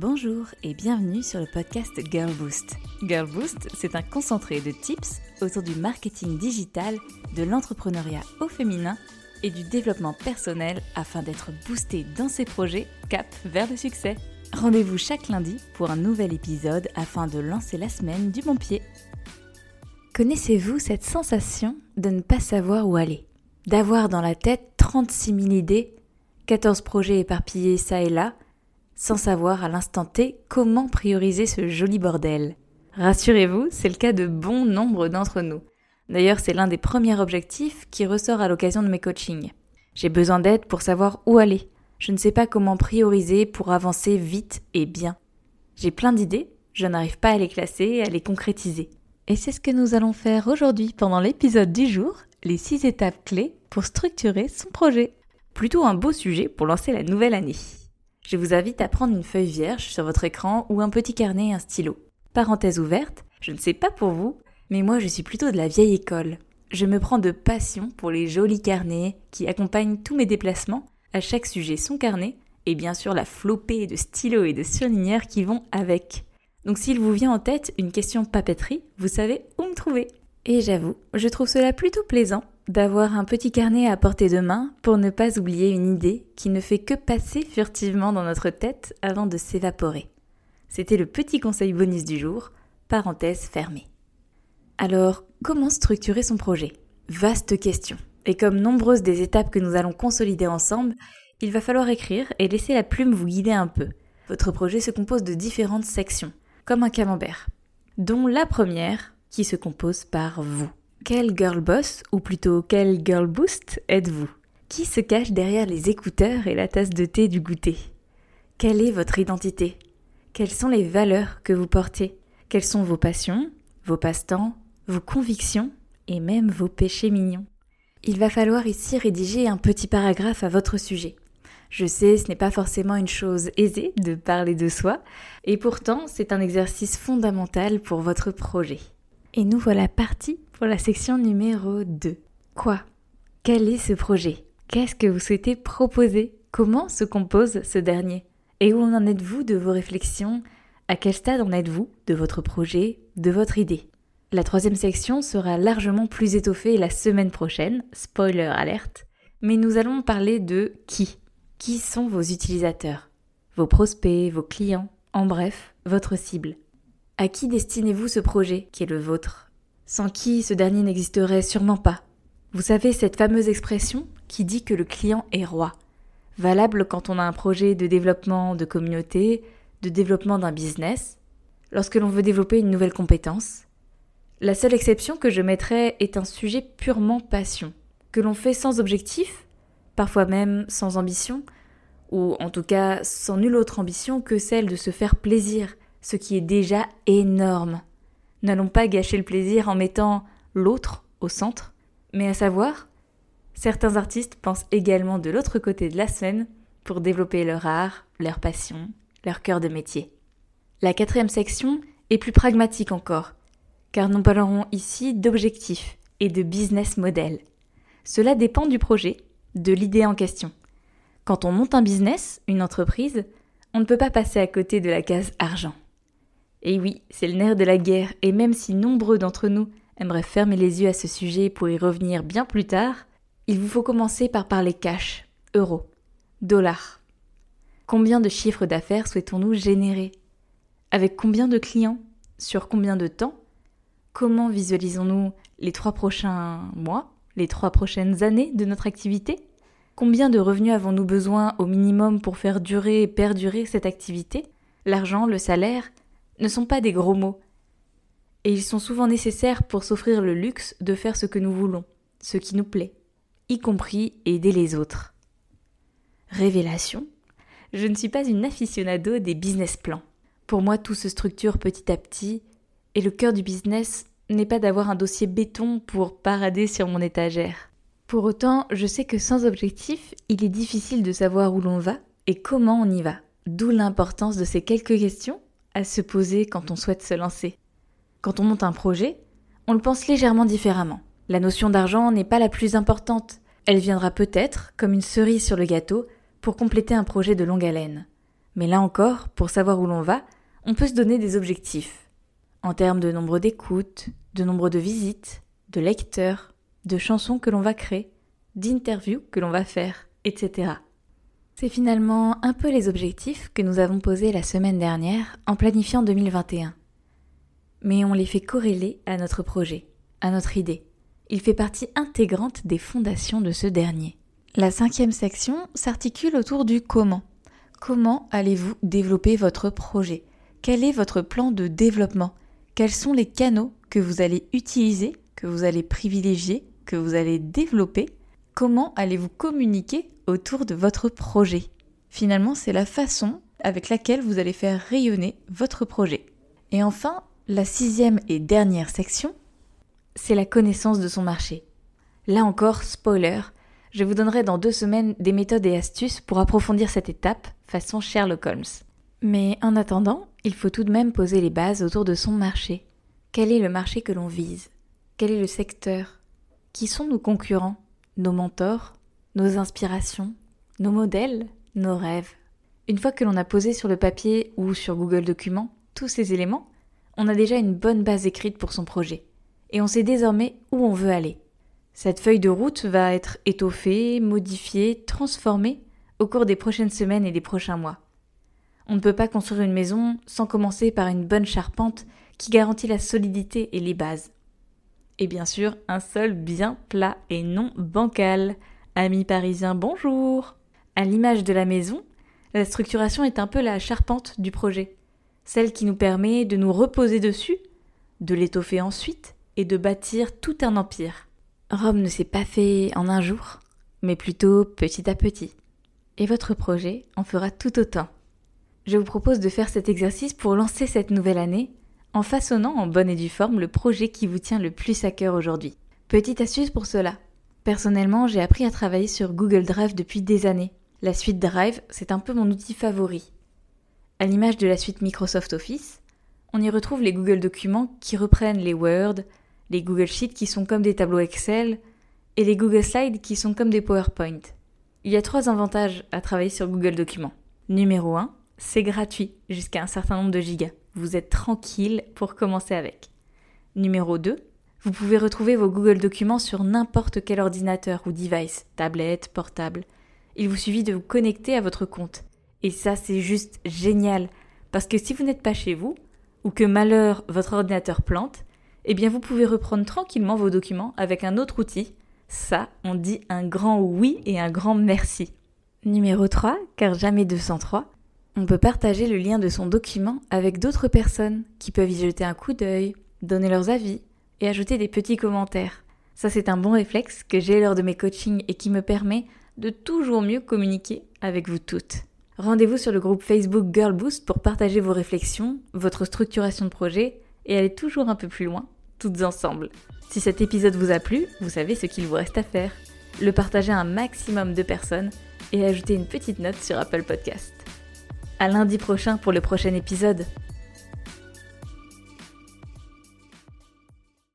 Bonjour et bienvenue sur le podcast Girl Boost. Girl Boost, c'est un concentré de tips autour du marketing digital, de l'entrepreneuriat au féminin et du développement personnel afin d'être boosté dans ses projets cap vers le succès. Rendez-vous chaque lundi pour un nouvel épisode afin de lancer la semaine du bon pied. Connaissez-vous cette sensation de ne pas savoir où aller? D'avoir dans la tête 36 000 idées, 14 projets éparpillés ça et là, sans savoir à l'instant T comment prioriser ce joli bordel. Rassurez-vous, c'est le cas de bon nombre d'entre nous. D'ailleurs, c'est l'un des premiers objectifs qui ressort à l'occasion de mes coachings. J'ai besoin d'aide pour savoir où aller. Je ne sais pas comment prioriser pour avancer vite et bien. J'ai plein d'idées, je n'arrive pas à les classer, à les concrétiser. Et c'est ce que nous allons faire aujourd'hui pendant l'épisode du jour, les 6 étapes clés pour structurer son projet. Plutôt un beau sujet pour lancer la nouvelle année. Je vous invite à prendre une feuille vierge sur votre écran ou un petit carnet et un stylo. Parenthèse ouverte, je ne sais pas pour vous, mais moi je suis plutôt de la vieille école. Je me prends de passion pour les jolis carnets qui accompagnent tous mes déplacements, à chaque sujet son carnet, et bien sûr la flopée de stylos et de surligneurs qui vont avec. Donc s'il vous vient en tête une question papeterie, vous savez où me trouver. Et j'avoue, je trouve cela plutôt plaisant d'avoir un petit carnet à portée de main pour ne pas oublier une idée qui ne fait que passer furtivement dans notre tête avant de s'évaporer. C'était le petit conseil bonus du jour, parenthèse fermée. Alors, comment structurer son projet? Vaste question. Et comme nombreuses des étapes que nous allons consolider ensemble, il va falloir écrire et laisser la plume vous guider un peu. Votre projet se compose de différentes sections, comme un camembert, dont la première qui se compose par vous. Quel girl boss, ou plutôt quel girl boost êtes-vous? Qui se cache derrière les écouteurs et la tasse de thé du goûter? Quelle est votre identité? Quelles sont les valeurs que vous portez? Quelles sont vos passions, vos passe-temps, vos convictions et même vos péchés mignons? Il va falloir ici rédiger un petit paragraphe à votre sujet. Je sais, ce n'est pas forcément une chose aisée de parler de soi, et pourtant c'est un exercice fondamental pour votre projet. Et nous voilà partis pour la section numéro 2. Quoi? Quel est ce projet? Qu'est-ce que vous souhaitez proposer? Comment se compose ce dernier? Et où en êtes-vous de vos réflexions? À quel stade en êtes-vous de votre projet, de votre idée? La troisième section sera largement plus étoffée la semaine prochaine, spoiler alerte, mais nous allons parler de qui? Qui sont vos utilisateurs? Vos prospects, vos clients, en bref, votre cible. À qui destinez-vous ce projet qui est le vôtre? Sans qui ce dernier n'existerait sûrement pas. Vous savez cette fameuse expression qui dit que le client est roi, valable quand on a un projet de développement de communauté, de développement d'un business, lorsque l'on veut développer une nouvelle compétence. La seule exception que je mettrais est un sujet purement passion, que l'on fait sans objectif, parfois même sans ambition, ou en tout cas sans nulle autre ambition que celle de se faire plaisir, ce qui est déjà énorme. N'allons pas gâcher le plaisir en mettant l'autre au centre, mais à savoir, certains artistes pensent également de l'autre côté de la scène pour développer leur art, leur passion, leur cœur de métier. La quatrième section est plus pragmatique encore, car nous parlerons ici d'objectifs et de business model. Cela dépend du projet, de l'idée en question. Quand on monte un business, une entreprise, on ne peut pas passer à côté de la case argent. Et oui, c'est le nerf de la guerre, et même si nombreux d'entre nous aimeraient fermer les yeux à ce sujet pour y revenir bien plus tard, il vous faut commencer par parler cash, euros, dollars. Combien de chiffres d'affaires souhaitons-nous générer? Avec combien de clients? Sur combien de temps? Comment visualisons-nous les trois prochains mois, les trois prochaines années de notre activité? Combien de revenus avons-nous besoin au minimum pour faire durer et perdurer cette activité? L'argent, le salaire, ne sont pas des gros mots, et ils sont souvent nécessaires pour s'offrir le luxe de faire ce que nous voulons, ce qui nous plaît, y compris aider les autres. Révélation Je ne suis pas une aficionado des business plans. Pour moi, tout se structure petit à petit, et le cœur du business n'est pas d'avoir un dossier béton pour parader sur mon étagère. Pour autant, je sais que sans objectif, il est difficile de savoir où l'on va et comment on y va. D'où l'importance de ces quelques questions à se poser quand on souhaite se lancer. Quand on monte un projet, on le pense légèrement différemment. La notion d'argent n'est pas la plus importante. Elle viendra peut-être comme une cerise sur le gâteau pour compléter un projet de longue haleine. Mais là encore, pour savoir où l'on va, on peut se donner des objectifs. En termes de nombre d'écoutes, de nombre de visites, de lecteurs, de chansons que l'on va créer, d'interviews que l'on va faire, etc. C'est finalement un peu les objectifs que nous avons posés la semaine dernière en planifiant 2021. Mais on les fait corréler à notre projet, à notre idée. Il fait partie intégrante des fondations de ce dernier. La cinquième section s'articule autour du comment. Comment allez-vous développer votre projet? Quel est votre plan de développement? Quels sont les canaux que vous allez utiliser, que vous allez privilégier, que vous allez développer? Comment allez-vous communiquer autour de votre projet? Finalement, c'est la façon avec laquelle vous allez faire rayonner votre projet. Et enfin, la sixième et dernière section, c'est la connaissance de son marché. Là encore, spoiler, je vous donnerai dans deux semaines des méthodes et astuces pour approfondir cette étape façon Sherlock Holmes. Mais en attendant, il faut tout de même poser les bases autour de son marché. Quel est le marché que l'on vise? Quel est le secteur? Qui sont nos concurrents? Nos mentors Nos inspirations Nos modèles Nos rêves Une fois que l'on a posé sur le papier ou sur Google Documents tous ces éléments, on a déjà une bonne base écrite pour son projet. Et on sait désormais où on veut aller. Cette feuille de route va être étoffée, modifiée, transformée au cours des prochaines semaines et des prochains mois. On ne peut pas construire une maison sans commencer par une bonne charpente qui garantit la solidité et les bases. Et bien sûr, un sol bien plat et non bancal. Amis parisiens, bonjour À l'image de la maison, la structuration est un peu la charpente du projet, celle qui nous permet de nous reposer dessus, de l'étoffer ensuite et de bâtir tout un empire. Rome ne s'est pas fait en un jour, mais plutôt petit à petit. Et votre projet en fera tout autant. Je vous propose de faire cet exercice pour lancer cette nouvelle année en façonnant en bonne et due forme le projet qui vous tient le plus à cœur aujourd'hui. Petite astuce pour cela. Personnellement, j'ai appris à travailler sur Google Drive depuis des années. La suite Drive, c'est un peu mon outil favori. À l'image de la suite Microsoft Office, on y retrouve les Google Documents qui reprennent les Word, les Google Sheets qui sont comme des tableaux Excel, et les Google Slides qui sont comme des PowerPoint. Il y a trois avantages à travailler sur Google Documents. Numéro 1, c'est gratuit jusqu'à un certain nombre de gigas. Vous êtes tranquille pour commencer avec. Numéro 2, vous pouvez retrouver vos Google Documents sur n'importe quel ordinateur ou device, tablette, portable. Il vous suffit de vous connecter à votre compte. Et ça, c'est juste génial. Parce que si vous n'êtes pas chez vous, ou que malheur votre ordinateur plante, eh bien vous pouvez reprendre tranquillement vos documents avec un autre outil. Ça, on dit un grand oui et un grand merci. Numéro 3, car jamais 203, on peut partager le lien de son document avec d'autres personnes qui peuvent y jeter un coup d'œil, donner leurs avis et ajouter des petits commentaires. Ça, c'est un bon réflexe que j'ai lors de mes coachings et qui me permet de toujours mieux communiquer avec vous toutes. Rendez-vous sur le groupe Facebook Girl Boost pour partager vos réflexions, votre structuration de projet et aller toujours un peu plus loin, toutes ensemble. Si cet épisode vous a plu, vous savez ce qu'il vous reste à faire. Le partager à un maximum de personnes et ajouter une petite note sur Apple Podcast. À lundi prochain pour le prochain épisode.